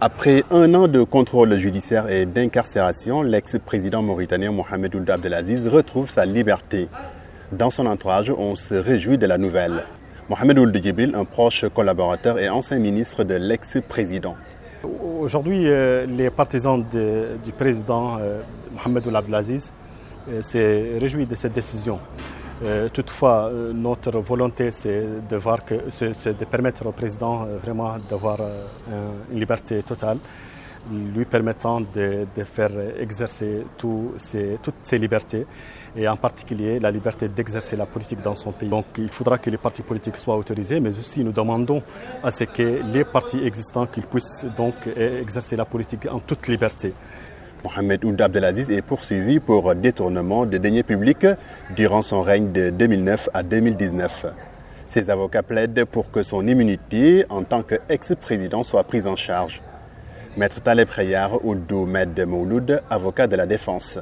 Après un an de contrôle judiciaire et d'incarcération, l'ex-président mauritanien Mohamed Ould Abdelaziz retrouve sa liberté. Dans son entourage, on se réjouit de la nouvelle. Mohamed Ould Djibril, un proche collaborateur et ancien ministre de l'ex-président. Aujourd'hui, euh, les partisans du président euh, Mohamed Ould Abdelaziz euh, se réjouissent de cette décision. Euh, toutefois, euh, notre volonté, c'est de, voir que, de permettre au président euh, vraiment d'avoir une liberté totale, lui permettant de, faire exercer toutes ses libertés, et en particulier la liberté d'exercer la politique dans son pays. Donc il faudra que les partis politiques soient autorisés, mais aussi nous demandons à ce que les partis existants puissent donc exercer la politique en toute liberté. Mohamed Ould Abdelaziz est poursuivi pour détournement de deniers publics durant son règne de 2009 à 2019. Ses avocats plaident pour que son immunité en tant qu'ex-président soit prise en charge. Maître Taleb Rayar Ouldou Med Mouloud, avocat de la défense.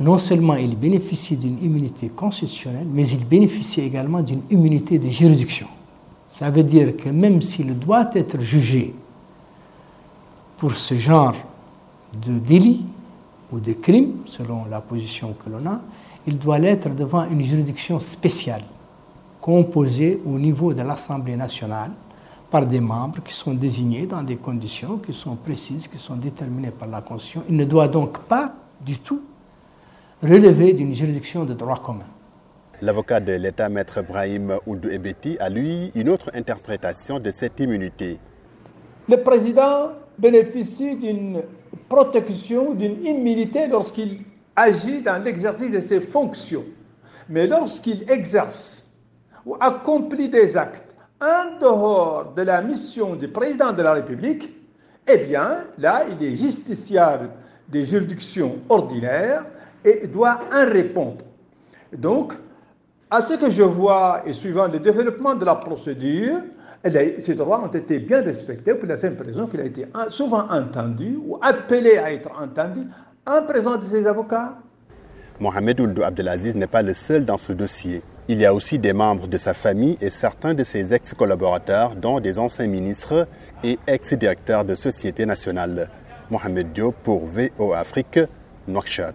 Non seulement il bénéficie d'une immunité constitutionnelle, mais il bénéficie également d'une immunité de juridiction. Ça veut dire que même s'il doit être jugé pour ce genre de délit ou de crime, selon la position que l'on a, il doit l'être devant une juridiction spéciale, composée au niveau de l'Assemblée nationale par des membres qui sont désignés dans des conditions qui sont précises, qui sont déterminées par la Constitution. Il ne doit donc pas du tout relever d'une juridiction de droit commun. L'avocat de l'État, maître Brahim Oudou Ebeti, a lui une autre interprétation de cette immunité. Le président bénéficie d'une protection, d'une immunité lorsqu'il agit dans l'exercice de ses fonctions. Mais lorsqu'il exerce ou accomplit des actes en dehors de la mission du président de la République, eh bien, là, il est justiciable des juridictions ordinaires et doit en répondre. Donc, à ce que je vois, et suivant le développement de la procédure, ces droits ont été bien respectés pour la simple raison qu'il a été souvent entendu ou appelé à être entendu en présence de ses avocats. Mohamed Ould Abdelaziz n'est pas le seul dans ce dossier. Il y a aussi des membres de sa famille et certains de ses ex-collaborateurs, dont des anciens ministres et ex-directeurs de sociétés nationales. Mohamed Diop pour VO Afrique, Nouakchott.